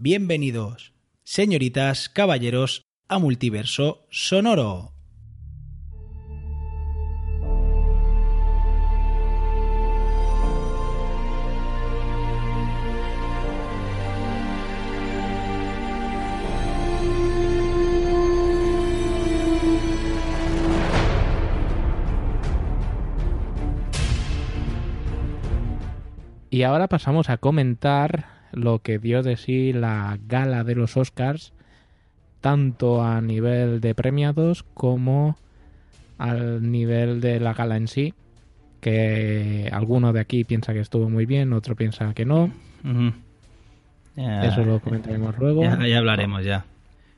Bienvenidos, señoritas, caballeros, a Multiverso Sonoro. Y ahora pasamos a comentar lo que dio de sí la gala de los Oscars, tanto a nivel de premiados como al nivel de la gala en sí, que alguno de aquí piensa que estuvo muy bien, otro piensa que no. Ya- Eso lo comentaremos luego. ya, ya hablaremos ya.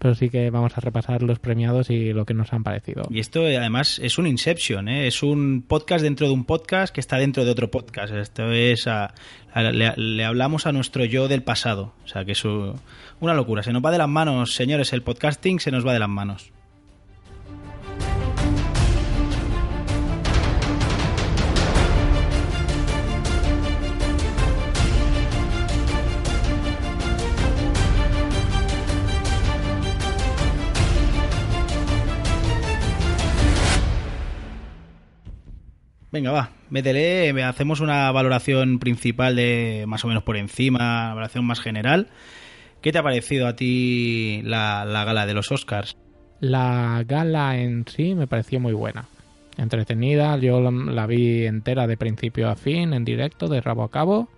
Pero sí que vamos a repasar los premiados y lo que nos han parecido. Y esto eh, además es un Inception, ¿eh? es un podcast dentro de un podcast que está dentro de otro podcast. Esto es a- le, le hablamos a nuestro yo del pasado. O sea que es una locura. Se nos va de las manos, señores. El podcasting se nos va de las manos. Venga, va, métele, hacemos una valoración principal de más o menos por encima, valoración más general. ¿Qué te ha parecido a ti la, la gala de los Oscars? La gala en sí me pareció muy buena. Entretenida, yo la vi entera de principio a fin, en directo, de rabo a cabo,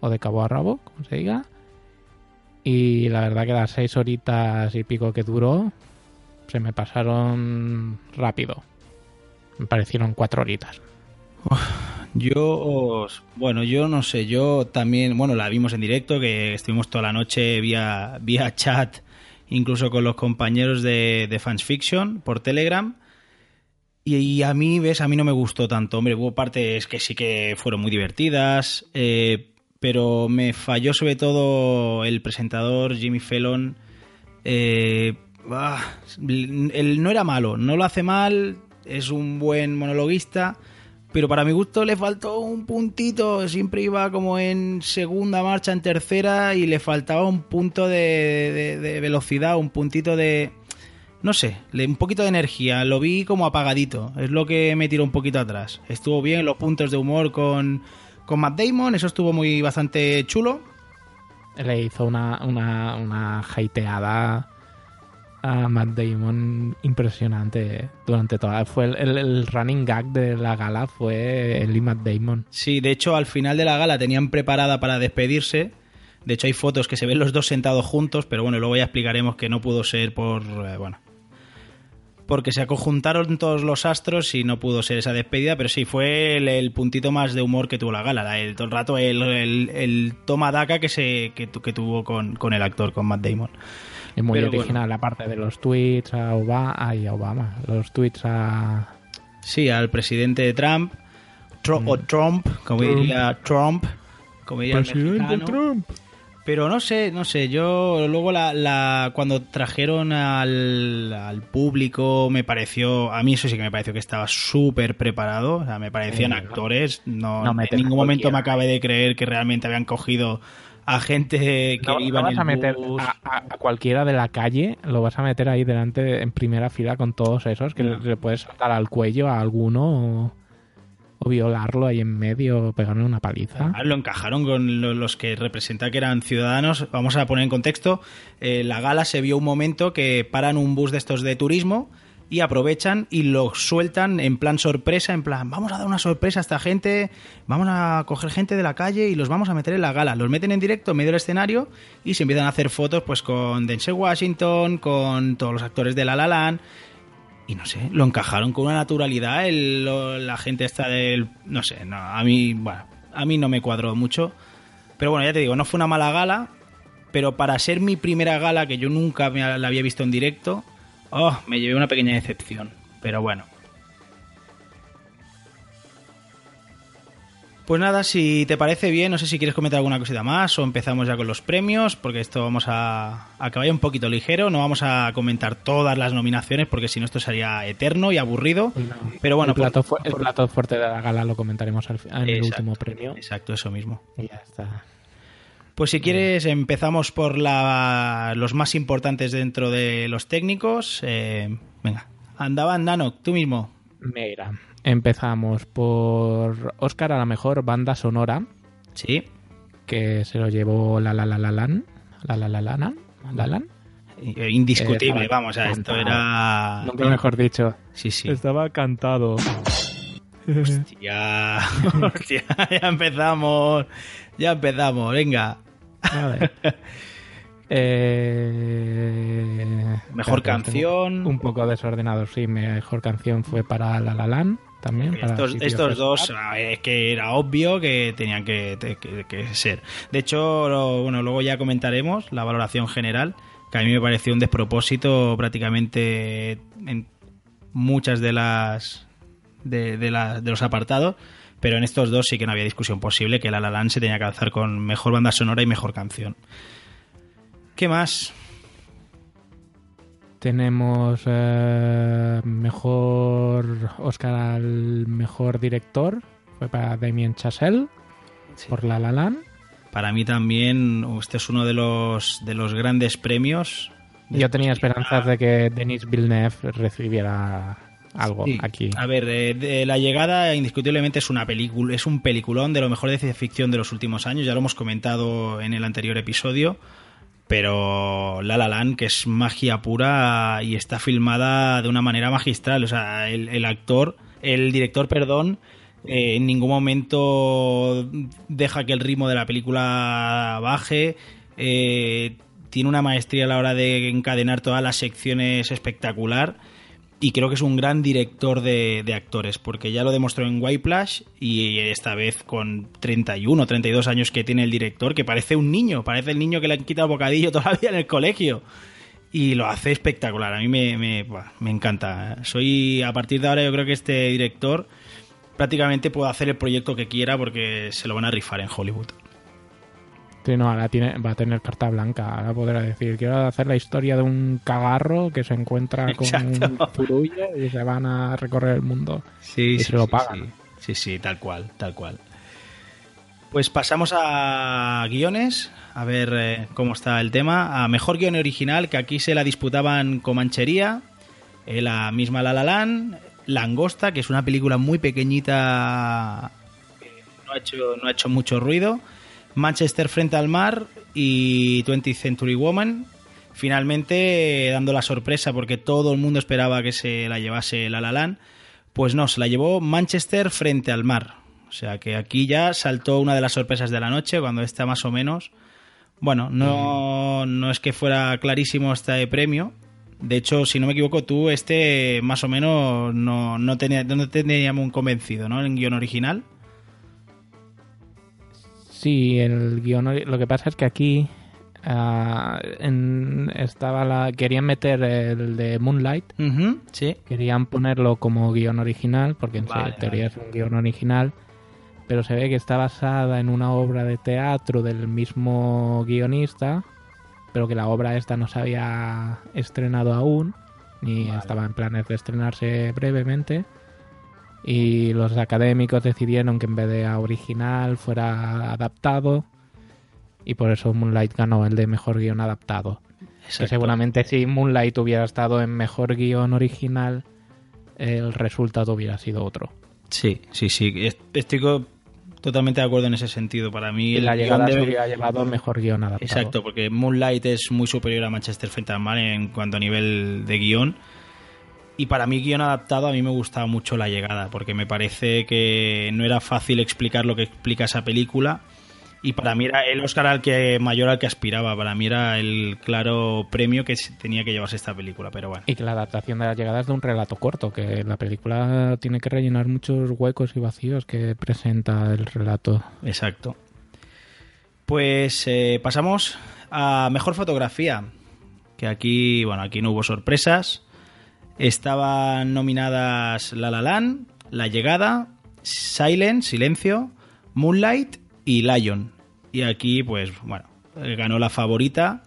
o de cabo a rabo, como se diga. Y la verdad que las seis horitas y pico que duró, se me pasaron rápido. Me parecieron cuatro horitas. Yo, bueno, yo no sé, yo también, bueno, la vimos en directo, que estuvimos toda la noche vía, vía chat, incluso con los compañeros de, de Fans Fiction por Telegram. Y, a mí, ves, a mí no me gustó tanto. Hombre, hubo partes que sí que fueron muy divertidas, eh, pero me falló sobre todo el presentador Jimmy Fallon. Eh, ah, él no era malo, no lo hace mal, es un buen monologuista, pero para mi gusto le faltó un puntito, siempre iba como en segunda marcha, en tercera, y le faltaba un punto de, de- velocidad, un puntito de... No sé, un poquito de energía, lo vi como apagadito, es lo que me tiró un poquito atrás. Estuvo bien los puntos de humor con, con Matt Damon, eso estuvo muy bastante chulo. Le hizo una, una, una hateada a Matt Damon impresionante durante toda. Fue el, el- running gag de la gala fue el y Matt Damon. Sí, de hecho al final de la gala tenían preparada para despedirse. De hecho hay fotos que se ven los dos sentados juntos, pero bueno, luego ya explicaremos que no pudo ser por... eh, bueno. Porque se conjuntaron todos los astros y no pudo ser esa despedida, pero sí, fue el, puntito más de humor que tuvo la gala. la- El, todo el rato el, toma daca que, se, que, que tuvo con, con el actor, con Matt Damon. Y muy Pero original, aparte de los tweets a Obama, ay, a Obama, los tweets a... Sí, al presidente Trump, Tro- o Trump, como Trump. diría Trump, como diría el mexicano. Trump. Pero no sé, no sé, yo luego la, la cuando trajeron al, al público me pareció, a mí eso sí que me pareció que estaba súper preparado, o sea, me parecían Sí, actores, no, No en ningún momento me acabé de creer que realmente habían cogido a gente que No, iba no en vas a meter bus. a, a- a cualquiera de la calle, lo vas a meter ahí delante en primera fila con todos esos, que No. le, puedes saltar al cuello a alguno o, o violarlo ahí en medio o pegarle una paliza. Ah, Lo encajaron con lo- los que representa que eran ciudadanos. Vamos a poner en contexto. eh, la gala se vio un momento que paran un bus de estos de turismo y aprovechan y lo sueltan en plan sorpresa, en plan, vamos a dar una sorpresa a esta gente, vamos a coger gente de la calle y los vamos a meter en la gala. Los meten en directo en medio del escenario y se empiezan a hacer fotos pues con Denzel Washington, con todos los actores de La La Land. Y no sé, lo encajaron con una naturalidad el- la gente está del... No sé, no, a mí, bueno, a mí no me cuadró mucho. Pero bueno, ya te digo, no fue una mala gala, pero para ser mi primera gala, que yo nunca me la había visto en directo, oh, me llevé una pequeña decepción. Pero bueno. Pues nada, si te parece bien, no sé si quieres comentar alguna cosita más o empezamos ya con los premios, porque esto vamos a, a que vaya un poquito ligero, no vamos a comentar todas las nominaciones, porque si no esto sería eterno y aburrido. Pero bueno, el, plato por- el plato fuerte de la gala lo comentaremos al en el último premio. Exacto, eso mismo. Y ya está. Pues si quieres empezamos por la, los más importantes dentro de los técnicos. Eh, venga, andaban Nano, tú mismo. Mira, empezamos por Oscar a la mejor banda sonora. Sí. Que se lo llevó la la la la lan. La la la la lan. La lan. Eh, Indiscutible, vamos, a esto era. Nunca mejor dicho. Sí, sí. Estaba cantado. Hostia, hostia, ya empezamos. Ya empezamos, venga. Vale. Eh, Mejor canción. Un poco desordenado, sí. Mejor canción fue para La La Land también. para Estos, dos, Stars. a ver, es que era obvio que tenían que, que- que ser. De hecho, lo- bueno, luego ya comentaremos la valoración general, que a mí me pareció un despropósito prácticamente en muchas de las de, de la- de los apartados, pero en estos dos sí que no había discusión posible, que La La Land se tenía que alzar con mejor banda sonora y mejor canción. ¿Qué más? Tenemos eh, mejor Oscar al mejor director. Fue para Damien Chazelle por La La Land. Para mí también este es uno de los de los grandes premios. Yo tenía esperanzas de que Denis Villeneuve recibiera algo Sí. aquí. A ver, eh, de La llegada indiscutiblemente es una película, es un peliculón de lo mejor de ciencia ficción de los últimos años, ya lo hemos comentado en el anterior episodio, pero La La Land, que es magia pura y está filmada de una manera magistral, o sea, el, el actor, el director, perdón, eh, en ningún momento deja que el ritmo de la película baje, eh, tiene una maestría a la hora de encadenar todas las secciones espectacular y creo que es un gran director de, de actores, porque ya lo demostró en Whiplash y esta vez con 31 32 años que tiene el director, que parece un niño, parece el niño que le han quitado bocadillo todavía en el colegio. Y lo hace espectacular, a mí me, me, me encanta. Soy, a partir de ahora yo creo que este director prácticamente puede hacer el proyecto que quiera porque se lo van a rifar en Hollywood. Sí, no, ahora tiene, va a tener carta blanca. Ahora podrá decir, quiero hacer la historia de un cagarro que se encuentra con Exacto. un furullo y se van a recorrer el mundo. Sí, Y se lo pagan. Sí. sí, sí, tal cual, tal cual. Pues pasamos a guiones, a ver eh, cómo está el tema. A mejor guion original, que aquí se la disputaban Comanchería, eh, la misma La La Land, Langosta, que es una película muy pequeñita que no ha hecho, no ha hecho mucho ruido, Manchester frente al mar y 20th Century Woman. Finalmente, eh, dando la sorpresa porque todo el mundo esperaba que se la llevase La La Land, pues no, se la llevó Manchester frente al mar. O sea que aquí ya saltó una de las sorpresas de la noche, cuando está más o menos. Bueno, no, no es que fuera clarísimo este premio. De hecho, si no me equivoco, tú este más o menos no, no, tenía, no te teníamos un convencido, ¿no? En guion original. Sí, el guion. Lo que pasa es que aquí ah, en- estaba la. Querían meter el de Moonlight. Ujú, sí. Querían ponerlo como guion original, porque en Vale, teoría es un guion original. Pero se ve que está basada en una obra de teatro del mismo guionista, pero que la obra esta no se había estrenado aún, ni Vale. estaba en planes de estrenarse brevemente. Y los académicos decidieron que en vez de a original fuera adaptado, y por eso Moonlight ganó el de mejor guion adaptado. Que exacto. seguramente si Moonlight hubiera estado en mejor guion original, el resultado hubiera sido otro. Sí, sí, sí. est- Estoy totalmente de acuerdo en ese sentido. Para mí, Y el la llegada se debe- hubiera llevado mejor guion adaptado. Exacto, porque Moonlight es muy superior a Manchester frente al mar en cuanto a nivel de guion. Y para mí, guion adaptado, a mí me gustaba mucho la llegada, porque me parece que no era fácil explicar lo que explica esa película. Y para mí era el Oscar al que mayor al que aspiraba. Para mí era el claro premio que tenía que llevarse esta película. Pero bueno, Y que la adaptación de la llegada es de un relato corto, que la película tiene que rellenar muchos huecos y vacíos que presenta el relato. exacto. Pues eh, pasamos a mejor fotografía. Que aquí, bueno, aquí no hubo sorpresas. Estaban nominadas La La Land, La Llegada, Silent, Silencio, Moonlight y Lion. Y aquí, pues, bueno, ganó la favorita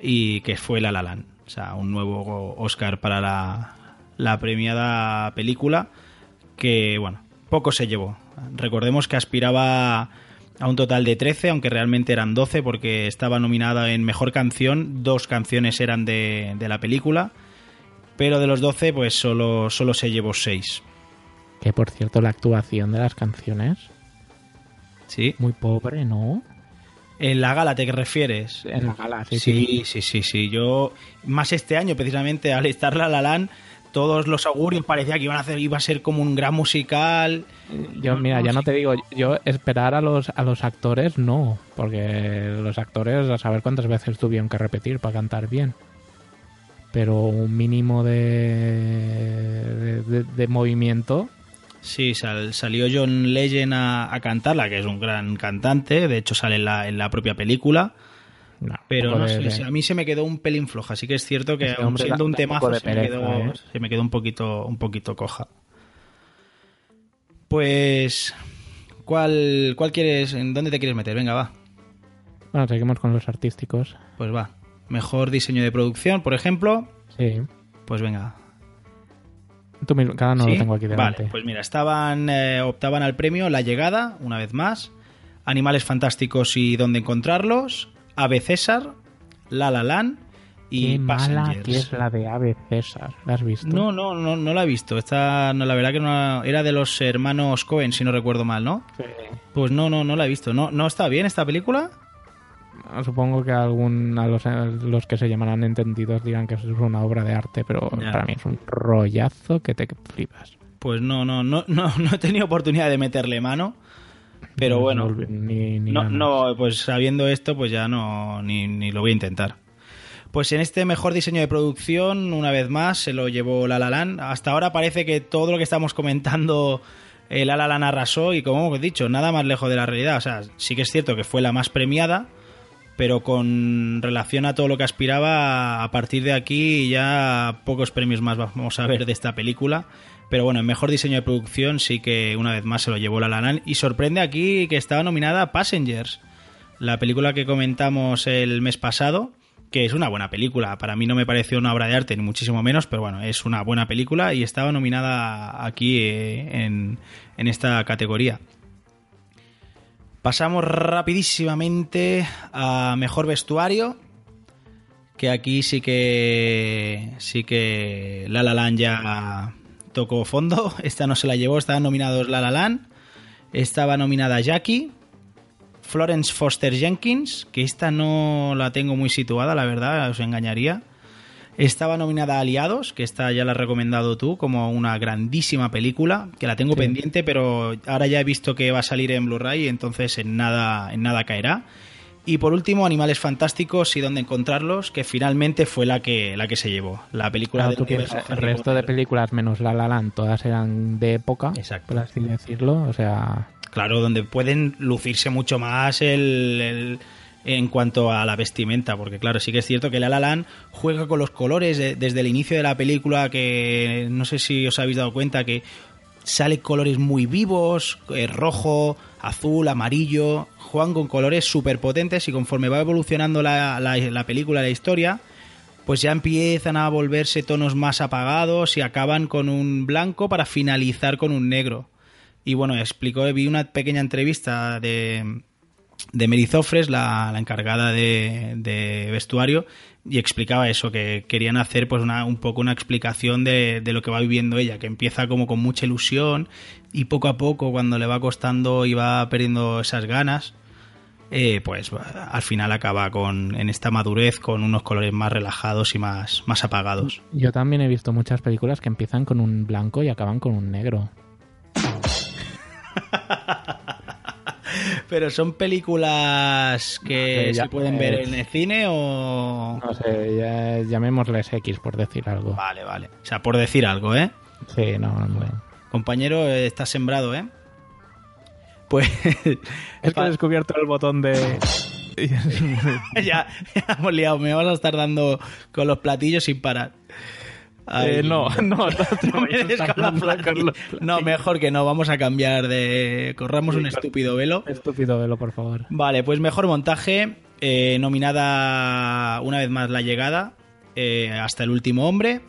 y que fue La La Land. O sea, un nuevo Oscar para la, la premiada película que, bueno, poco se llevó. Recordemos que aspiraba a un total de 13, aunque realmente eran 12 porque estaba nominada en Mejor Canción, dos canciones eran de, de la película, pero de los 12 pues solo, solo se llevó 6. Que por cierto, la actuación de las canciones, ¿Sí? muy pobre, ¿no? ¿En la gala te refieres? En la gala, sí, Sí, sí, sí, sí. Yo, más este año, precisamente, al estar La La Land, todos los augurios parecía que iban a hacer, iba a ser como un gran musical. Yo, mira, ya no te digo, yo esperar a los, a los actores, no, porque los actores, a saber cuántas veces tuvieron que repetir para cantar bien. Pero un mínimo de, de, de movimiento, Sí, sal- salió John Legend a, a cantarla, que es un gran cantante, de hecho sale en la, en la propia película, no. pero no sé, de- a mí se me quedó un pelín floja, así que es cierto que aun siendo un temazo se, me quedó, ¿eh? se me quedó un poquito, un poquito coja. Pues, ¿cuál, ¿cuál quieres, en dónde te quieres meter? Venga, va. Bueno, seguimos con los artísticos. Pues va. Mejor diseño de producción, por ejemplo. Sí. Pues venga. Tú mismo, cada no ¿Sí? lo tengo aquí delante. Vale, pues mira, estaban eh, optaban al premio La Llegada, una vez más, Animales Fantásticos y Dónde Encontrarlos, Ave César, La La Land y Qué mala que es la de Ave César. ¿La has visto? No, no, no, no la he visto. Esta, no, la verdad que no, era de los hermanos Cohen, si no recuerdo mal, ¿no? Sí. Pues no, no, no la he visto. ¿No, no está bien esta película? Supongo que algún, a los, a los que se llamarán entendidos dirán que es una obra de arte, pero Ya. para mí es un rollazo que te flipas. Pues no, no, no, no, no he tenido oportunidad de meterle mano. Pero No, bueno, no, ni, ni No, pues sabiendo esto, pues ya no, ni, ni lo voy a intentar. Pues en este mejor diseño de producción, una vez más, se lo llevó La La Land. Hasta ahora parece que todo lo que estamos comentando, eh, La La Land arrasó y como hemos dicho, nada más lejos de la realidad. O sea, sí que es cierto que fue la más premiada, pero con relación a todo lo que aspiraba, a partir de aquí ya pocos premios más vamos a ver de esta película. Pero bueno, en mejor diseño de producción sí que una vez más se lo llevó La La Land. Y sorprende aquí que estaba nominada Passengers, la película que comentamos el mes pasado, que es una buena película. Para mí no me pareció una obra de arte, ni muchísimo menos, pero bueno, es una buena película y estaba nominada aquí eh, en esta categoría. Pasamos rapidísimamente a mejor vestuario. Que aquí sí que. Sí que. La La ya tocó fondo. Esta no se la llevó. Estaban nominados La La. Estaba nominada Jackie. Florence Foster Jenkins. Que esta no la tengo muy situada, la verdad, os engañaría. Estaba nominada Aliados, que esta ya la has recomendado tú como una grandísima película, que la tengo Sí. pendiente, pero ahora ya he visto que va a salir en Blu-ray, entonces en nada, en nada caerá. Y por último, Animales Fantásticos y dónde encontrarlos, que finalmente fue la que, la que se llevó. La película Claro, piensas, el resto de películas menos La La Land, todas eran de época, Exacto. por así decirlo. O sea, Claro, donde pueden lucirse mucho más el, el- en cuanto a la vestimenta, porque claro, sí que es cierto que La La juega con los colores de- desde el inicio de la película, que no sé si os habéis dado cuenta que sale colores muy vivos, eh, rojo, azul, amarillo, juegan con colores súper potentes y conforme va evolucionando la, la- la película, la historia, pues ya empiezan a volverse tonos más apagados y acaban con un blanco para finalizar con un negro. Y bueno, explicó, vi una pequeña entrevista de, de Merizofres, la, la encargada de, de vestuario, y explicaba eso, que querían hacer pues una, un poco una explicación de, de lo que va viviendo ella, que empieza como con mucha ilusión y poco a poco cuando le va costando y va perdiendo esas ganas, eh, pues al final acaba con en esta madurez con unos colores más relajados y más, más apagados. yo también he visto muchas películas que empiezan con un blanco y acaban con un negro. Pero son películas que No sé, ya- se pueden ver en el cine o... No sé, ya- llamémosles X por decir algo. Vale, vale. O sea, por decir algo, ¿eh? Sí, no, no. Compañero, estás sembrado, ¿eh? Pues Es que he descubierto el botón de... ya, ya hemos liado. Me vas a estar dando con los platillos sin parar. Ay, Eh, no, no, no, no No, mejor que no. Vamos a cambiar de... Corramos un estúpido velo. Estúpido velo, por favor. Vale, pues mejor montaje. eh, nominada una vez más La Llegada. eh, hasta el último hombre.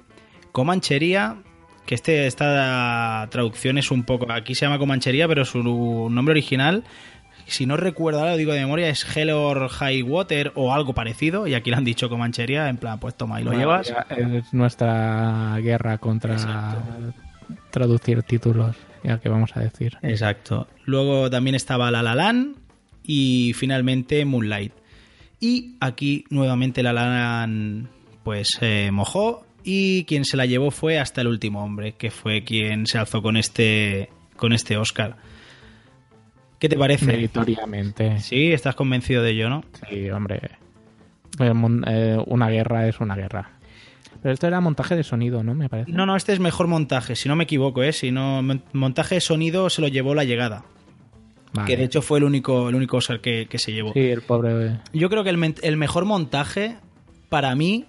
Comanchería. Que este, esta traducción es un poco. Aquí se llama Comanchería, pero su nombre original si no recuerdo ahora, lo digo de memoria, es Hell or High Water o algo parecido, y aquí lo han dicho con manchería, en plan, pues toma, y lo llevas. Es nuestra guerra contra traducir títulos, ya que vamos a decir. Exacto. Luego también estaba La La Land y finalmente Moonlight. Y aquí nuevamente La La Land pues eh, mojó y quien se la llevó fue hasta el último hombre, que fue quien se alzó con este con este Oscar. ¿Qué te parece? Meritoriamente. Sí, estás convencido de ello, ¿no? Sí, hombre. Eh, una guerra es una guerra. Pero esto era montaje de sonido, ¿no? Me parece. No, no, este es mejor montaje, si no me equivoco, ¿eh? Si no, montaje de sonido se lo llevó la llegada. Que de hecho fue el único, el único Oscar que, se llevó. Sí, el pobre. Yo creo que el, mejor montaje, para mí,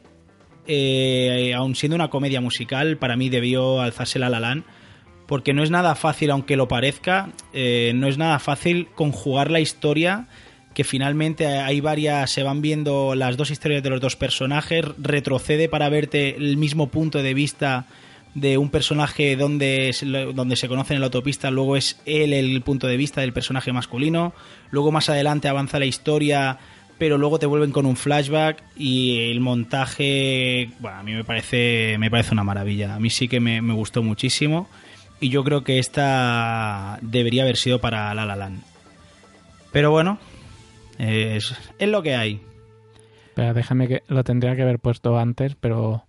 eh, aun siendo una comedia musical, para mí debió alzarse la Lalan. Porque no es nada fácil, aunque lo parezca, eh, no es nada fácil conjugar la historia que finalmente hay varias, se van viendo las dos historias de los dos personajes, retrocede para verte el mismo punto de vista de un personaje donde, donde se conoce en la autopista, luego es él el punto de vista del personaje masculino, luego más adelante avanza la historia, pero luego te vuelven con un flashback y el montaje, bueno, a mí me parece, me parece una maravilla, a mí sí que me, gustó muchísimo y yo creo que esta debería haber sido para La La Land. Pero bueno, es, es lo que hay. Pero déjame que lo tendría que haber puesto antes, pero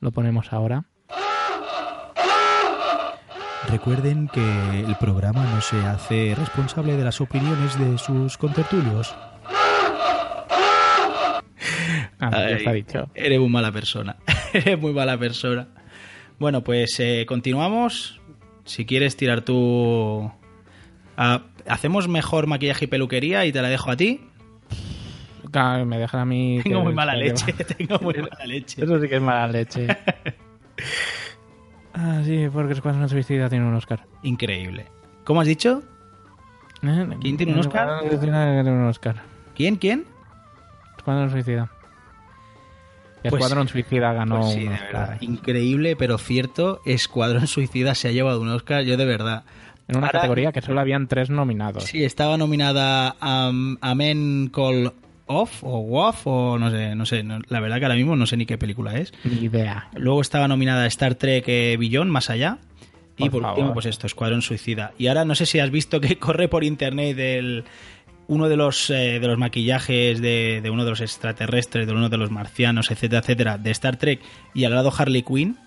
lo ponemos ahora. Recuerden que el programa no se hace responsable de las opiniones de sus contertulios. Ah, está dicho. Eres muy mala persona. eres muy mala persona. Bueno, pues eh, continuamos. Si quieres tirar tú... hacemos mejor maquillaje y peluquería y te la dejo a ti. me dejan a mí... Tengo muy mala leche, tengo muy mala leche. Eso sí que es mala leche. Ah, sí, porque Escuadrón Suicida tiene un Oscar. Increíble. ¿Cómo has dicho? Eh, ¿Quién tiene un Oscar? tiene un Oscar. ¿Quién? ¿Quién? Escuadrón Suicida. Pues Escuadrón Suicida ganó pues sí, un de verdad. Increíble, pero cierto. Escuadrón Suicida se ha llevado un Oscar, yo de verdad. En una categoría que solo habían tres nominados. Sí, estaba nominada a, a Men Call Off o Woff o no sé, no sé, la verdad que ahora mismo no sé ni qué película es. Ni idea. Luego estaba nominada Star Trek eh, Beyond, más allá. y por último, pues esto, Escuadrón Suicida. Y ahora no sé si has visto que corre por internet el, uno de los, eh, de los maquillajes de, uno de los extraterrestres, de uno de los marcianos, etcétera, etcétera, de Star Trek y al lado Harley Quinn.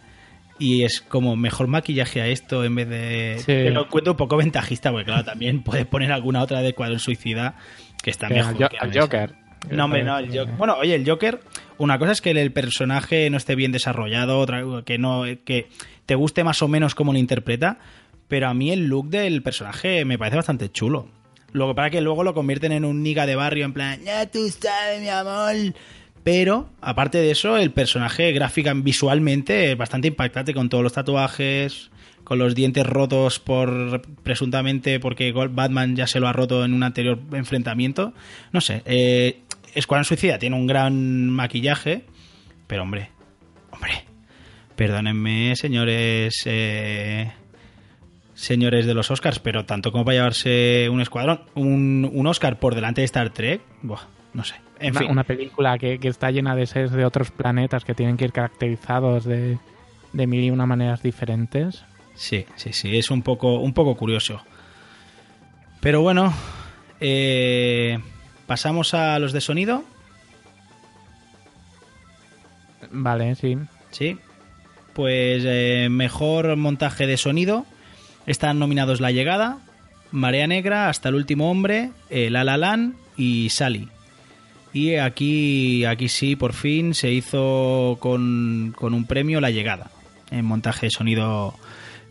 Y es como mejor maquillaje a esto en vez de. Sí. lo encuentro un poco ventajista, porque claro, también puedes poner alguna otra de Escuadrón Suicida que está mejor. que Joker. No, hombre, no, el Joker. Bueno, oye, el Joker, una cosa es que el personaje no esté bien desarrollado, otra que no que te guste más o menos cómo lo interpreta, pero a mí el look del personaje me parece bastante chulo. Lo que que luego lo convierten en un niga de barrio en plan, ya tú sabes, mi amor. Pero, aparte de eso, el personaje gráfica visualmente es bastante impactante con todos los tatuajes, con los dientes rotos por presuntamente porque Batman ya se lo ha roto en un anterior enfrentamiento. No sé, eh, Escuadrón Suicida tiene un gran maquillaje, pero hombre, hombre, perdónenme, señores, eh, señores de los Oscars, pero tanto como para llevarse un escuadrón, un, un Oscar por delante de Star Trek, no sé. En una, fin. una película que, está llena de seres de otros planetas que tienen que ir caracterizados de, de mil y una maneras diferentes. Sí, sí, sí, es un poco, un poco curioso. Pero bueno, eh, ¿Pasamos a los de sonido? Vale, sí. Sí. Pues eh, mejor montaje de sonido. Están nominados La Llegada, Marea Negra, Hasta el Último Hombre, La La Land y Sally. Y aquí, aquí sí, por fin se hizo con, con un premio La Llegada en montaje de sonido.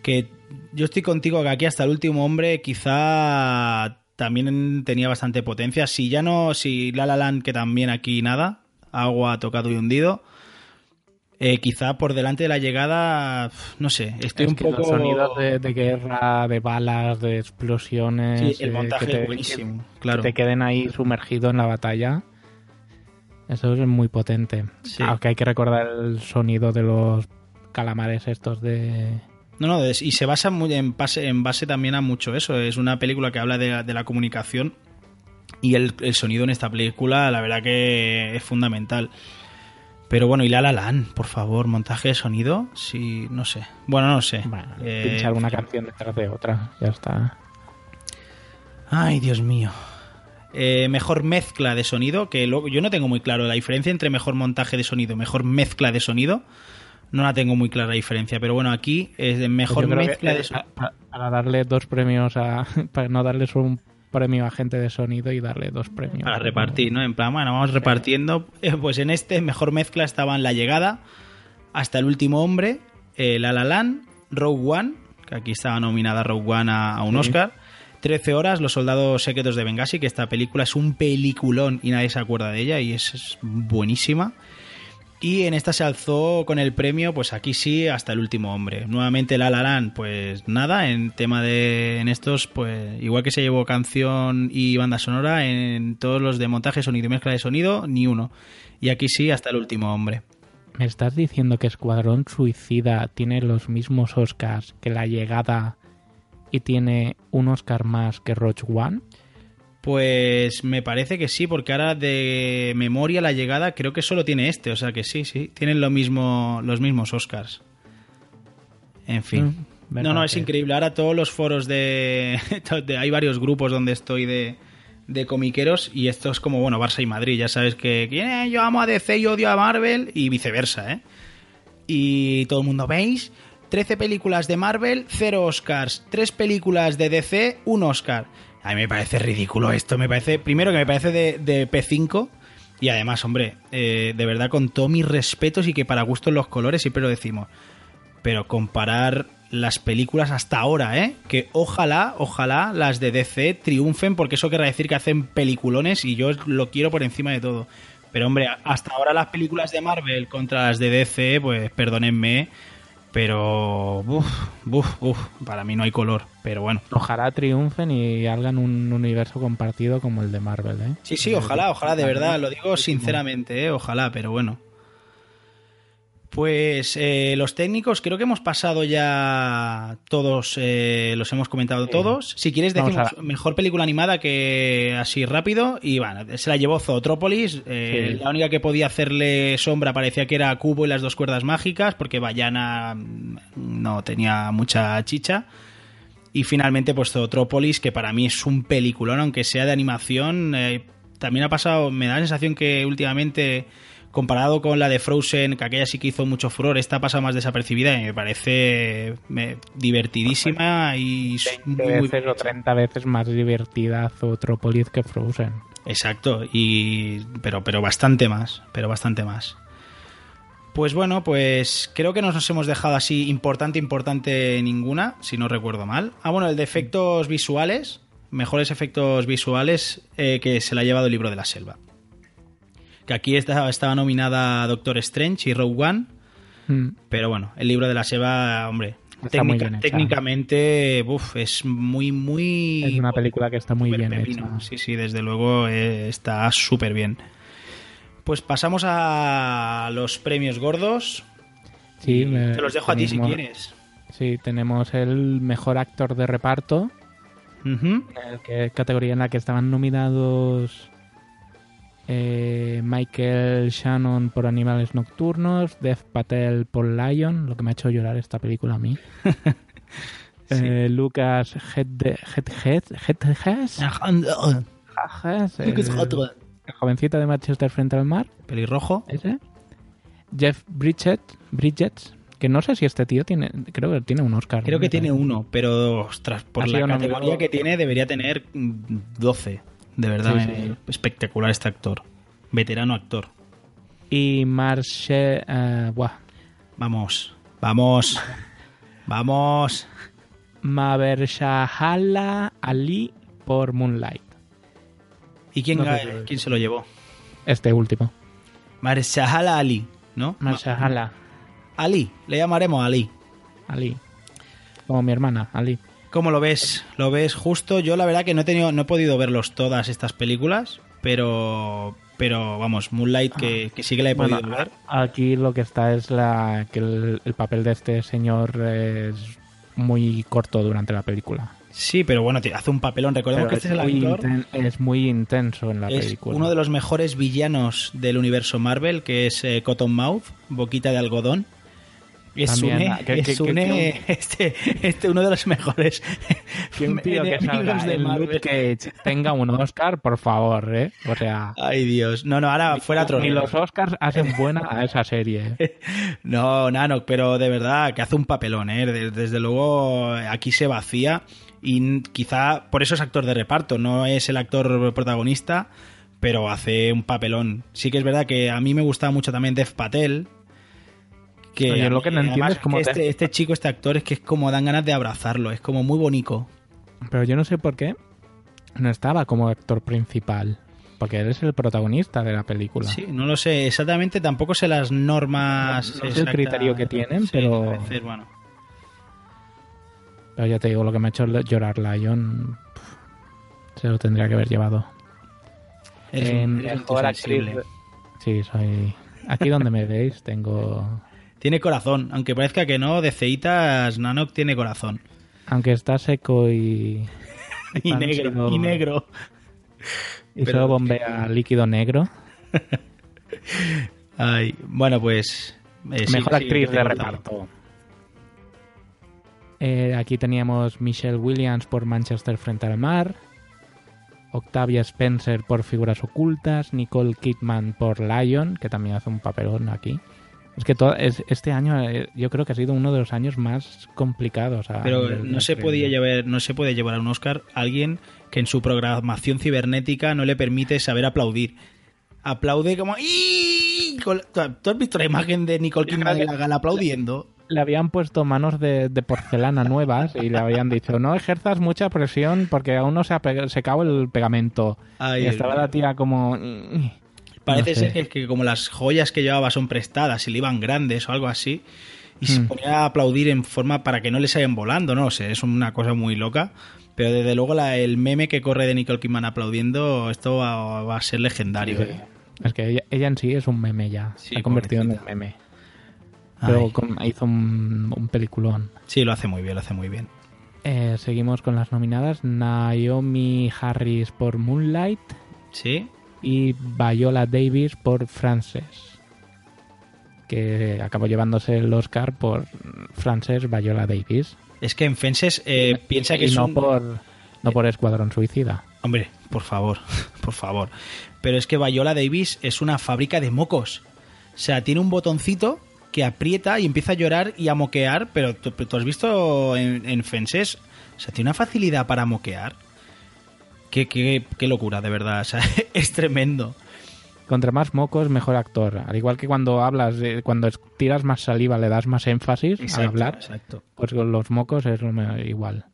Que yo estoy contigo que aquí hasta el último hombre quizá también tenía bastante potencia. Si ya no, si La La Land, que también aquí nada, agua tocado y hundido. Eh, quizá por delante de la llegada, no sé, estoy un poco... Los sonidos de, guerra, de balas, de explosiones... Sí, el eh, montaje que te, buenísimo, claro. Que te queden ahí sumergidos en la batalla. Eso es muy potente. Aunque hay que recordar el sonido de los calamares estos de no, no, y se basa muy en, base, en base también a mucho eso. Es una película que habla de, la comunicación Y el, el sonido en esta película, la verdad que es fundamental. Pero bueno, y La La Land, por favor, montaje de sonido, sí, no sé. Bueno, no sé. Bueno, Eh, pinchar una canción detrás de otra, ya está. Ay, Dios mío. Eh, mejor mezcla de sonido, que luego, yo no tengo muy claro la diferencia entre mejor montaje de sonido y mejor mezcla de sonido. No la tengo muy clara la diferencia, pero bueno, aquí es de mejor Pues que, mezcla de sonido. pa- Para darle dos premios a. Para no darles un premio a gente de sonido y darle dos premios. Para repartir, ¿no? En plan, bueno, vamos repartiendo. Eh, Pues en este mejor mezcla estaban La Llegada, Hasta el Último Hombre, eh, La La Land, Rogue One, que aquí estaba nominada Rogue One a, a un Sí. Oscar, 13 horas, Los Soldados Secretos de Benghazi, que esta película es un peliculón y nadie se acuerda de ella y es, es buenísima. Y en esta se alzó con el premio, pues aquí sí, hasta el último hombre. Nuevamente La La pues nada, en tema de... En estos, pues igual que se llevó canción y banda sonora, en todos los de montaje, sonido y mezcla de sonido, ni uno. Y aquí sí, hasta el último hombre. ¿Me estás diciendo que Escuadrón Suicida tiene los mismos Oscars que La Llegada y tiene un Oscar más que Rogue One? Pues me parece que sí, porque ahora de memoria la llegada creo que solo tiene este, o sea que sí, sí, tienen lo mismo, los mismos Oscars. En fin. Mm, No, no, es increíble. Ahora todos los foros de... de- hay varios grupos donde estoy de, de comiqueros y esto es como, bueno, Barça y Madrid. Ya sabes que "Eh, yo amo a DC y odio a Marvel y viceversa, ¿eh? Y todo el mundo, ¿veis? 13 películas de Marvel, 0 Oscars. 3 películas de DC, 1 Oscar. A mí me parece ridículo esto. Me parece, primero que me parece de, de P5 y además, hombre, eh, de verdad con todos mis respetos y que para gustos los colores siempre lo decimos pero comparar las películas hasta ahora, ¿eh? Que ojalá, ojalá las de DC triunfen, porque eso querrá decir que hacen peliculones y yo lo quiero por encima de todo. Pero hombre, hasta ahora las películas de Marvel contra las de DC, pues perdónenme, pero uf, uf, uf, para mí no hay color, pero bueno. Ojalá triunfen y hagan un universo compartido como el de Marvel, ¿eh? Sí, sí, ojalá, ojalá, de verdad, lo digo sinceramente, ¿eh? ojalá, pero bueno. Pues eh, los técnicos, creo que hemos pasado ya todos, eh, los hemos comentado todos. Si quieres decimos mejor película animada que así rápido. Y bueno, se la llevó Zootrópolis. eh, Sí. La única que podía hacerle sombra parecía que era Cubo y las dos cuerdas mágicas, porque Bayana mm, no tenía mucha chicha. Y finalmente, pues Zootrópolis, que para mí es un peliculón, aunque sea de animación. eh, también ha pasado, me da la sensación que últimamente, comparado con la de Frozen, que aquella sí que hizo mucho furor, esta ha pasado más desapercibida y me parece me- divertidísima y s- 20 muy- veces o 30 veces más divertida Zootropolis que Frozen. Exacto, y pero pero bastante más, pero bastante más. Pues bueno, pues creo que no nos hemos dejado así importante, importante ninguna, si no recuerdo mal. Ah, bueno, el de efectos visuales, mejores efectos visuales eh, que se la ha llevado el libro de la selva. Que aquí está- estaba nominada Doctor Strange y Rogue One, Mm. pero bueno, el libro de la selva, hombre, técnica- bien técnicamente, uf, es muy, muy... Es una película que está muy bien pepino. hecha. Sí, sí, desde luego eh, está súper bien. Pues pasamos a los premios gordos. Sí, me- Te los dejo a ti si tenemos- quieres. Sí, tenemos el mejor actor de reparto, en el que, categoría en la que estaban nominados eh, Michael Shannon por Animales Nocturnos, Dev Patel por Lion, lo que me ha hecho llorar esta película a mí. Eh, Lucas Hedges, el, el jovencito de Manchester frente al mar, Pelirrojo. ese. Jeff Bridget, Bridges, que no sé si este tío tiene, creo que tiene un Oscar. Creo ¿no? que tiene uno, pero ostras, por la categoría que tiene debería tener mm, 12. De verdad, Sí, sí. eh, espectacular este actor. Veterano actor. Y Marche, buah, Vamos, vamos, vamos. Mahershala Ali por Moonlight. ¿Y quién, No sé quién se lo llevó? Este último. Marshala Ali, ¿no? Mahershala Ali, le llamaremos Ali. Ali. Como mi hermana, Ali. ¿Cómo lo ves? ¿Lo ves justo? Yo la verdad que no he tenido, no he podido verlos todas estas películas, pero pero vamos, Moonlight que, que sí que la he Bueno, podido ver. Aquí lo que está es la que el, el papel de este señor es muy corto durante la película. Sí, pero bueno, te- hace un papelón. Recordemos Pero que este es es, el actor. es muy intenso en la Es película. uno de los mejores villanos del universo Marvel, que es eh, Cottonmouth, boquita de algodón. Es También, que- que- que- este, este uno de los mejores que salga de. Luke Cage tenga un Oscar, por favor, ¿eh? O sea, Ay, Dios. No, no, ahora fuera ni troleo. los Oscars hacen buena a esa serie. ¿eh? No, Nano, pero de verdad que hace un papelón, ¿eh? De- Desde luego aquí se vacía y quizá por eso es actor de reparto, no es el actor protagonista, pero hace un papelón. Sí que es verdad que a mí me gustaba mucho también Dev Patel. Que lo que no entiendo es cómo este, este chico, este actor, es que es como dan ganas de abrazarlo, es como muy bonito. Pero yo no sé por qué no estaba como actor principal. Porque él es el protagonista de la película. Sí, no lo sé exactamente, tampoco sé las normas. No sé el criterio que tienen, Sí, pero- veces, bueno. Pero ya te digo, lo que me ha hecho llorar Lion pf, se lo tendría que haber llevado. Eres un- En mejor actriz. Sí, soy. Aquí donde me veis tengo. Tiene corazón, aunque parezca que no, de ceitas Nanok tiene corazón. Aunque está seco y. Y negro, y negro. Y Pero- solo bombea líquido negro. Ay, bueno, pues... eh, Mejor sí, actriz de reparto. Eh, aquí teníamos Michelle Williams por Manchester frente al mar. Octavia Spencer por Figuras Ocultas. Nicole Kidman por Lion, que también hace un papelón aquí. Es que todo, es, este año eh, yo creo que ha sido uno de los años más complicados. a Pero de no se, podía llevar, no se puede llevar a un Oscar a alguien que en su programación cibernética no le permite saber aplaudir. Aplaude como... ¿Tú has visto la imagen de Nicole Kidman en la gala aplaudiendo? Le habían puesto manos de, de porcelana nuevas y le habían dicho no ejerzas mucha presión porque aún no se ha pegado, secado el pegamento. Ay, y estaba la tía como... Parece no sé. ser que, como las joyas que llevaba son prestadas y le iban grandes o algo así, y se Hmm. ponía a aplaudir en forma para que no le salgan volando, no sé, es una cosa muy loca. Pero desde luego la- el meme que corre de Nicole Kidman aplaudiendo, esto va, va a ser legendario. Sí. ¿eh? Es que ella, ella en sí es un meme ya. Sí, se ha convertido en un meme. Pero con- hizo un, un peliculón. Sí, lo hace muy bien, lo hace muy bien. Eh, seguimos con las nominadas. Naomi Harris por Moonlight ¿Sí? Y Viola Davis por Frances. Que acabó llevándose el Oscar por Frances Viola Davis. Es que en Fences eh, piensa que y es no un... por no por Escuadrón Suicida. Hombre, por favor, por favor. Pero es que Viola Davis es una fábrica de mocos. O sea, tiene un botoncito que aprieta y empieza a llorar y a moquear, pero tú, tú has visto en, en Fences, o sea, tiene una facilidad para moquear. Qué, qué, qué locura, de verdad. O sea, es tremendo. Contra más mocos, mejor actor. Al igual que cuando hablas, de- cuando tiras más saliva, le das más énfasis al hablar. exacto. Pues con los mocos es igual.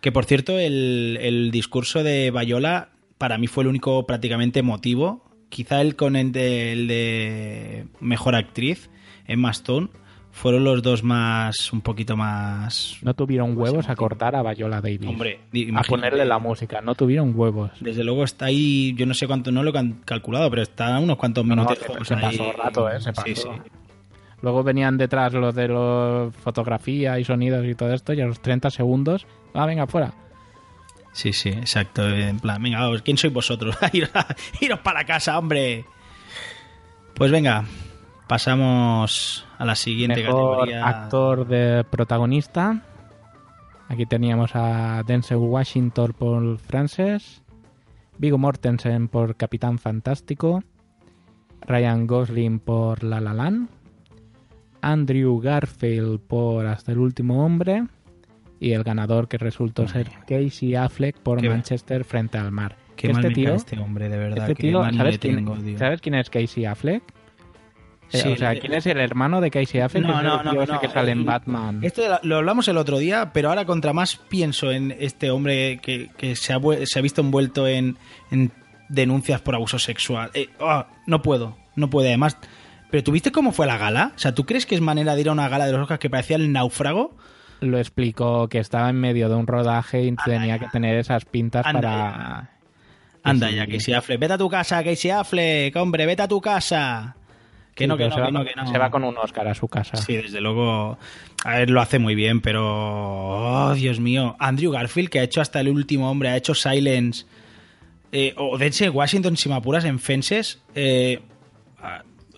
Que por cierto, el, el discurso de Bayola para mí fue el único prácticamente motivo. Quizá el con el de, el de mejor actriz, Emma Stone, fueron los dos más, un poquito más. No tuvieron huevos a cortar a Viola Davis. Hombre, a ponerle la música. No tuvieron huevos. Desde luego está ahí, yo no sé cuánto, no lo he calculado, pero está unos cuantos No, no, minutos. se- se pasó rato, ¿eh? Se Sí, pasó. sí. Luego venían detrás los de la fotografía y sonidos y todo esto, y a los 30 segundos, ah, venga, fuera. Sí, sí, exacto. En plan, venga, vamos, ¿quién sois vosotros? iros, iros para casa, hombre. Pues venga, pasamos a la siguiente Mejor categoría. actor de protagonista. Aquí teníamos a Denzel Washington por Frances, Vigo Mortensen por Capitán Fantástico, Ryan Gosling por La La Land, Andrew Garfield por Hasta el último hombre y el ganador que resultó ser Casey Affleck por Qué- Manchester frente al mar. Qué este mal tío, cae este hombre, de verdad. este qué tío, manía ¿sabes le quién, tengo. ¿sabes quién es Casey Affleck? Eh, Sí, o sea, eh, ¿quién es el hermano de Casey Affleck? No, no, no, no. que sale en Eh, Batman. Esto lo hablamos el otro día, pero ahora contra más pienso en este hombre que, que se, ha, se ha visto envuelto en, en denuncias por abuso sexual. Eh, ah, no puedo, no puede. Además, ¿pero tuviste cómo fue la gala? O sea, ¿tú crees que es manera de ir a una gala de los Oscars que parecía el náufrago? Lo explicó que estaba en medio de un rodaje y tenía que tener esas pintas Anda para... ya. Anda Sí. ya, Casey Affleck. Vete a tu casa, Casey Affleck, hombre, vete a tu casa. Que no, que no, se, va que no, con, que no. se va con un Oscar a su casa. Sí, desde luego. A ver, lo hace muy bien, pero. Oh, Dios mío. Andrew Garfield, que ha hecho hasta el último hombre, ha hecho Silence. eh, o Denzel Washington, si me apuras, en Fences. eh,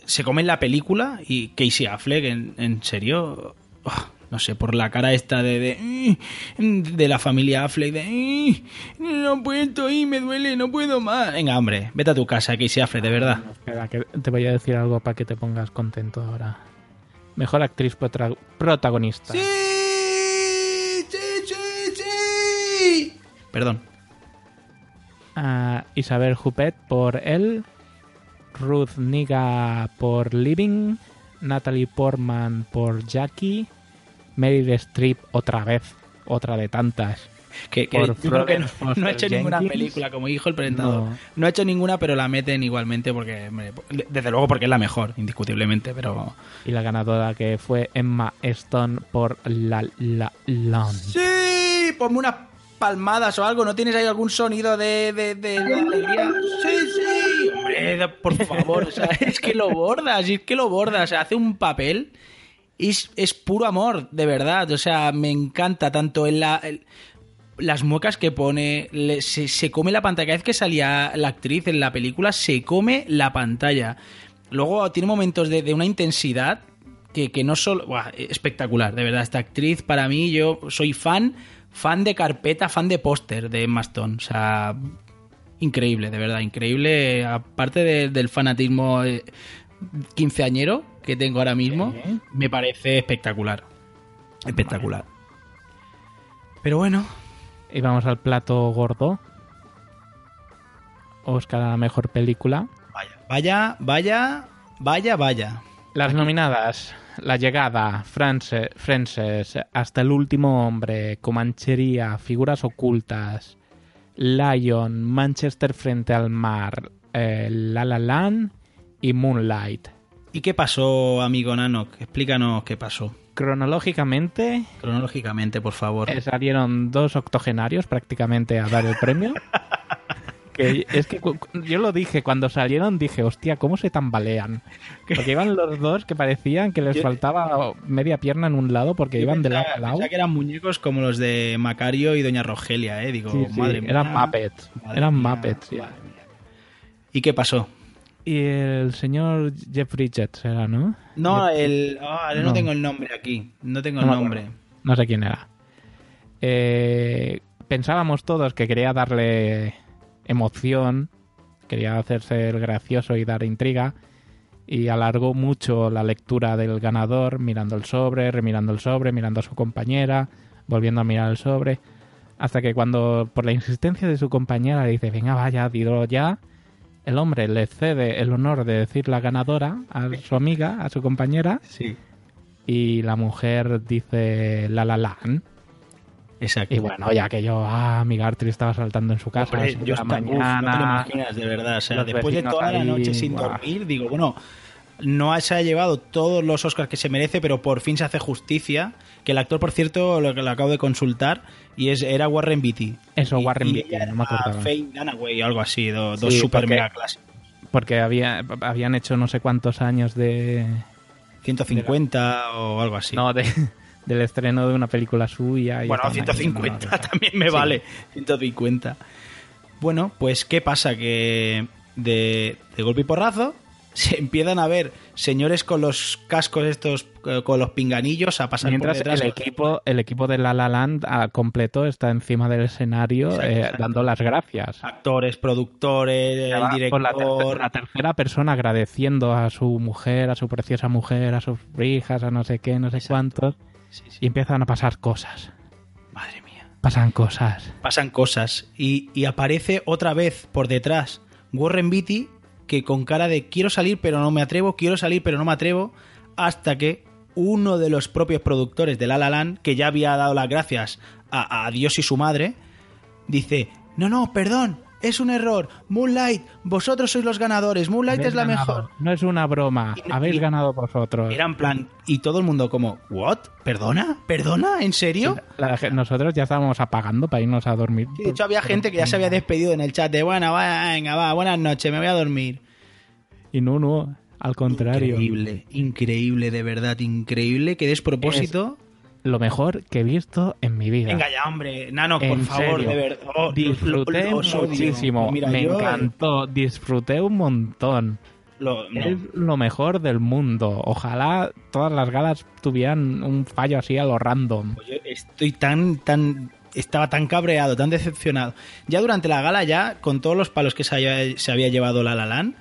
se come en la película y Casey Affleck, en, en serio. oh, no sé, por la cara esta de, de, de la familia Affleck, de no puedo ir, me duele, no puedo más. Venga, hombre, vete a tu casa, Casey Affleck, de verdad. Espera, que te voy a decir algo para que te pongas contento ahora. Mejor actriz protagonista. ¡Sí! ¡Sí, sí, sí! Perdón. Ah, Isabel Huppert por él. Ruth Niga por Living. Natalie Portman por Jackie. Meryl Streep otra vez. Otra de tantas. Que, que yo creo que no, no ha hecho Foster ninguna Jenkins. película, como dijo el presentador. No. No. ha hecho ninguna, pero la meten igualmente porque, hombre, desde luego porque es la mejor, indiscutiblemente, pero... Y la ganadora que fue Emma Stone por La La Land. ¡Sí! Ponme unas palmadas o algo, ¿no tienes ahí algún sonido de, de, de- de alegría? ¡Sí, sí! Hombre, por favor, o sea, es que lo bordas, es que lo bordas, o sea, hace un papel... Es, es puro amor, de verdad. O sea, me encanta tanto en la. las muecas que pone. se, se come la pantalla. Cada vez que salía la actriz en la película, se come la pantalla. Luego tiene momentos de, de una intensidad que, que no solo. Buah, espectacular, de verdad. Esta actriz, para mí, yo soy fan. Fan de carpeta, fan de póster de Emma Stone. O sea. Increíble, de verdad, increíble. Aparte de- del fanatismo eh, quinceañero que tengo ahora mismo, me parece espectacular. Espectacular. Pero bueno, Y vamos al plato gordo. Oscar a la mejor película. vaya, vaya, vaya, vaya, vaya. Las nominadas: La Llegada, France- Frances, Hasta el último hombre, Comanchería, Figuras ocultas, Lion, Manchester frente al mar, eh, La La Land y Moonlight. ¿Y qué pasó, amigo Nanok? Explícanos qué pasó. Cronológicamente Cronológicamente, por favor. eh, salieron dos octogenarios prácticamente a dar el premio. Que es que yo lo dije, cuando salieron dije, hostia, ¿cómo se tambalean? Porque iban los dos que parecían que les Yo- faltaba media pierna en un lado porque iban de lado pensaba- a lado. pensaba que eran muñecos como los de Macario y Doña Rogelia, ¿eh? Digo, Sí, sí, madre mía. eran Muppets. madre eran mía, Muppets. ¿Y qué pasó? Y el señor Jeff Bridges era, ¿no? No, el. ah, no, No. tengo el nombre aquí. No tengo No el nombre. acuerdo. No sé quién era. Eh, pensábamos todos que quería darle emoción, quería hacerse el gracioso y dar intriga, y alargó mucho la lectura del ganador, mirando el sobre, remirando el sobre, mirando a su compañera, volviendo a mirar el sobre, hasta que cuando, por la insistencia de su compañera, le dice, venga, vaya, dilo ya, el hombre le cede el honor de decir la ganadora a su amiga, a su compañera, Sí. y la mujer dice la la lan. Exacto. Y bueno, ya que yo, ah, mi Gartry estaba saltando en su casa Hombre, yo la uf, no te lo mañana. imaginas, de verdad. O sea, después de toda la noche sin dormir, digo, bueno, no se ha llevado todos los Oscars que se merece, pero por fin se hace justicia. Que el actor, por cierto, lo lo acabo de consultar, y es era Warren Beatty. Eso, Y- Warren y Beatty, ella no me era acordaba. Faye Dunaway o algo así, do- dos super porque- mega clásicos. Porque había, habían hecho no sé cuántos años de. 150 o algo así. No, de, del estreno de una película suya. y bueno, estaban ahí, 150 no, no, no. también me Sí. vale. 150. Bueno, pues ¿qué pasa? Que de, de golpe y porrazo se empiezan a ver señores con los cascos estos, eh, con los pinganillos a pasar Mientras por detrás. el equipo, el equipo de La La Land a completo está encima del escenario Exacto, eh, exacto. dando las gracias. Actores, productores, el la, director. tercera, la tercera persona agradeciendo a su mujer, a su preciosa mujer, a sus hijas, a no sé qué, no sé cuántos. Sí, sí. Y empiezan a pasar cosas. Madre mía. Pasan cosas. Pasan cosas. Y, y aparece otra vez por detrás Warren Beatty que con cara de quiero salir pero no me atrevo, quiero salir pero no me atrevo, hasta que uno de los propios productores de La La Land, que ya había dado las gracias a, a Dios y su madre, dice, no, no, perdón, es un error, Moonlight, vosotros sois los ganadores, Moonlight Habéis es la ganado. mejor. No es una broma. Y- Habéis y- ganado vosotros. Era en plan, y todo el mundo como, ¿what? ¿Perdona? ¿Perdona? ¿En serio? La nosotros ya estábamos apagando para irnos a dormir. Sí, de hecho, había gente que ya se había despedido en el chat de, bueno, va, venga, va, buenas noches, me voy a dormir. Y no, no. Al contrario. Increíble, increíble, de verdad, increíble. Qué despropósito. Lo mejor que he visto en mi vida. Venga ya, hombre. Nano, por favor, serio. de verdad. Oh, Disfruté lo- lo- muchísimo. Mira, me yo, eh, encantó. Disfruté un montón. lo- no. Es lo mejor del mundo. Ojalá todas las galas tuvieran un fallo así a lo random. Pues yo estoy tan, tan. Estaba tan cabreado, tan decepcionado. Ya durante la gala, ya, con todos los palos que se había, se había llevado La La Land,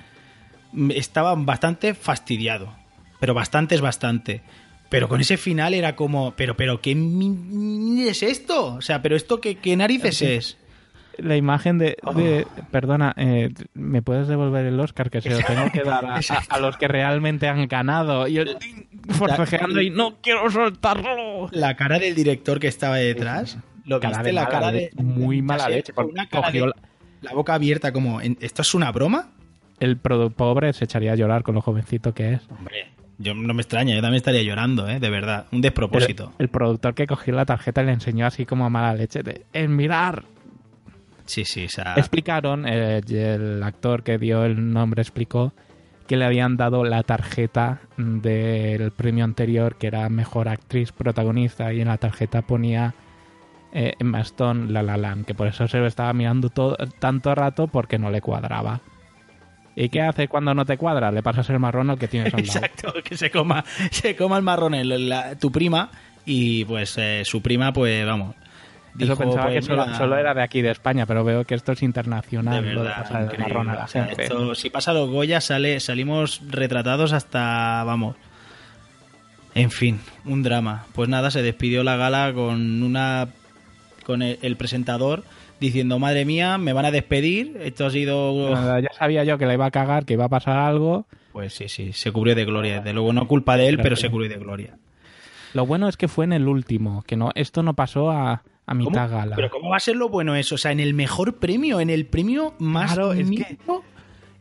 mm, estaba bastante fastidiado. Pero bastante es bastante. Pero con ese final era como, pero, pero, ¿qué es esto? O sea, pero esto, ¿qué, qué narices es? La imagen de... de- Oh. Perdona, eh, ¿me puedes devolver el Oscar? Que se lo tengo que dar a, a- a los que realmente han ganado. Y el forcejeando y no quiero soltarlo. La cara del director que estaba detrás. ¿Lo Cara viste? de la cara de. muy mala leche, Una cara cogió la- la boca abierta, como. ¿en- ¿Esto es una broma? El pobre se echaría a llorar con lo jovencito que es. Hombre, yo no me extraña, yo también estaría llorando, ¿eh? De verdad. Un despropósito. El, el productor que cogió la tarjeta le enseñó así como a mala leche de en mirar. Sí, sí, o sea. Explicaron, eh, el actor que dio el nombre explicó que le habían dado la tarjeta del premio anterior, que era mejor actriz protagonista, y en la tarjeta ponía eh, Emma Stone La La Land, que por eso se lo estaba mirando todo, tanto rato porque no le cuadraba. ¿Y qué hace cuando no te cuadra? Le pasas el marrón al que tienes al lado. Exacto, que se coma, se coma el marrón el- la- tu prima y pues eh, su prima, pues vamos. Eso dijo, pensaba pues, que solo, mira, solo era de aquí, de España, pero veo que esto es de internacional, lo de verdad, pasar el increíble. marrón a la O sea, gente. esto, si pasa los Goya, sale, salimos retratados hasta, vamos. En fin, un drama. Pues nada, se despidió la gala con una con el, el presentador diciendo, madre mía, me van a despedir. Esto ha sido... Nada, Ya sabía yo que le iba a cagar, que iba a pasar algo. Pues sí, sí, se cubrió de gloria. Desde luego no culpa de él, pero se cubrió de gloria. Lo bueno es que fue en el último, que no, esto no pasó a, a mitad ¿Cómo? gala. Pero ¿cómo va a ser lo bueno eso? O sea, en el mejor premio, en el premio más Claro, es que-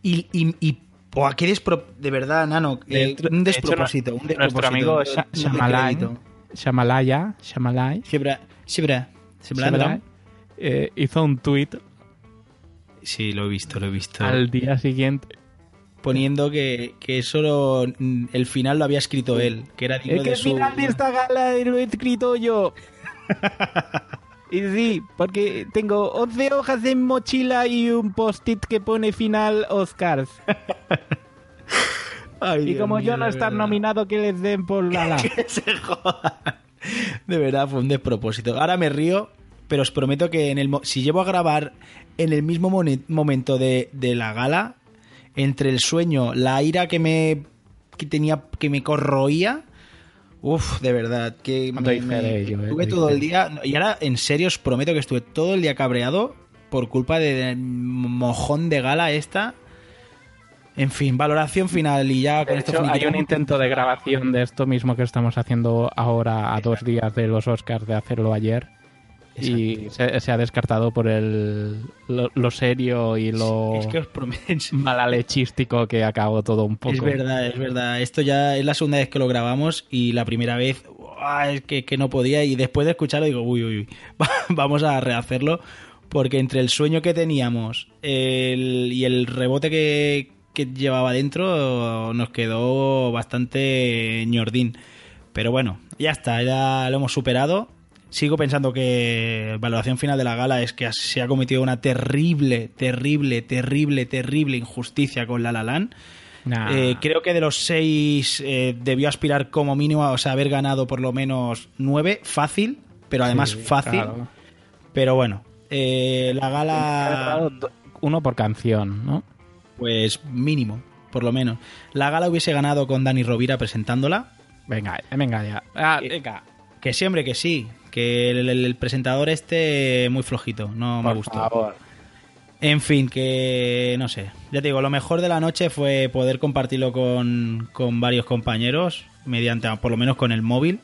y, y, y buah, qué despro- de verdad, Nano, eh, un de hecho, despropósito, un Nuestro amigo Sha- crédito. Shamalaya, Shamalay, Shibra, Shibra, Shibra, Shamalay, eh, hizo un tweet Sí, lo he visto, lo he visto. al día siguiente. Poniendo que, que solo el final lo había escrito él, que era digno Es que de el su... final de esta gala lo he escrito yo. y sí, porque tengo 11 hojas en mochila y un post-it que pone final Oscars. Ay, Y Dios como yo no estar verdad. nominado, que les den por la la. que se jodan. De verdad, fue un despropósito. Ahora me río, pero os prometo que en el si llevo a grabar en el mismo momento de, de la gala, entre el sueño, la ira que me que tenía que me corroía, uff, de verdad, que me, ello, eh, estuve te todo el día y ahora en serio os prometo que estuve todo el día cabreado por culpa de- del mojón de gala esta. En fin, valoración final y ya con De esto hecho, hay un intento de grabación de esto mismo que estamos haciendo ahora a dos días de los Oscars de hacerlo ayer. Y se, se ha descartado por el lo, lo serio y lo Es que os prometo. malalechístico que acabó todo un poco. Es verdad, es verdad. Esto ya es la segunda vez que lo grabamos y la primera vez es que, que no podía y después de escucharlo digo, uy, uy, uy, vamos a rehacerlo porque entre el sueño que teníamos el- y el rebote que, que llevaba dentro nos quedó bastante ñordín. Pero bueno, ya está, ya lo hemos superado. Sigo pensando que valoración final de la gala es que se ha cometido una terrible, terrible, terrible, terrible injusticia con La La Land. Nah. Eh, creo que de los seis eh, debió aspirar como mínimo a o sea, haber ganado por lo menos nueve, fácil, pero además Sí, fácil. claro. Pero bueno, eh, la gala, Uno por canción, ¿no? pues mínimo, por lo menos. La gala hubiese ganado con Dani Rovira presentándola. Venga, venga ya. Ah, venga. Que siempre que sí, que el, el- el presentador este muy flojito, no me Por gustó. favor. En fin, que no sé. Ya te digo, lo mejor de la noche fue poder compartirlo con, con varios compañeros, mediante, por lo menos con el móvil.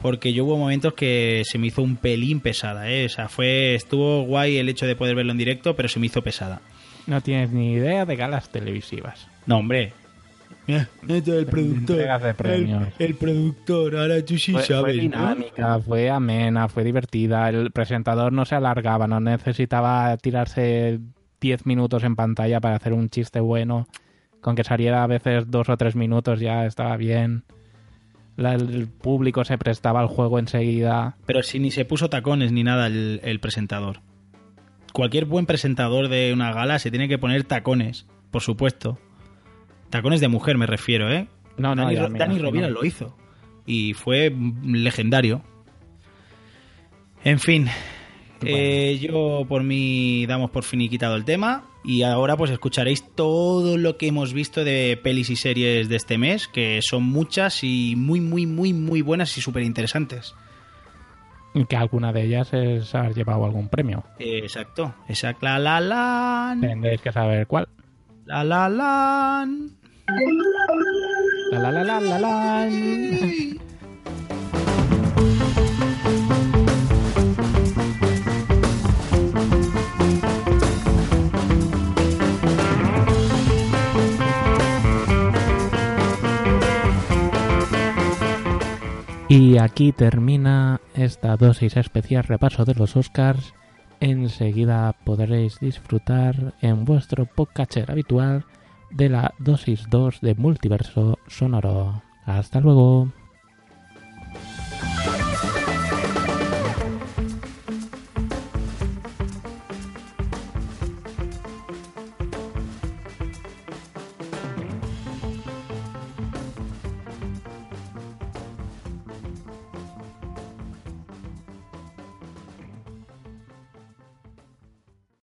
Porque yo hubo momentos que se me hizo un pelín pesada, ¿eh? O sea, fue, estuvo guay el hecho de poder verlo en directo, pero se me hizo pesada. No tienes ni idea de galas televisivas. No, hombre. Mira, esto es el premios. El, el productor, ahora tú sí Fue, fue dinámica, fue amena, fue divertida. El presentador no se alargaba, no necesitaba tirarse 10 minutos en pantalla para hacer un chiste bueno. Con que saliera a veces dos o tres minutos ya estaba bien. La- el público se prestaba al juego enseguida. Pero si ni se puso tacones ni nada el, el presentador. Cualquier buen presentador de una gala se tiene que poner tacones, por supuesto. Tacones de mujer me refiero, ¿eh? No, no, Dani, ya Dani. Rovira lo hizo. Y fue legendario. En fin. eh, yo por mí damos por finiquitado el tema. Y ahora pues escucharéis todo lo que hemos visto de pelis y series de este mes, que son muchas y muy, muy, muy, muy buenas y súper interesantes. Que alguna de ellas es haber llevado algún premio. exacto. Exacto. La la la. Tendréis que saber cuál. La la la. La la la la la la. Y aquí termina esta dosis especial repaso de los Oscars. Enseguida podréis disfrutar en vuestro podcatcher habitual de la dosis 2 de multiverso sonoro. Hasta luego.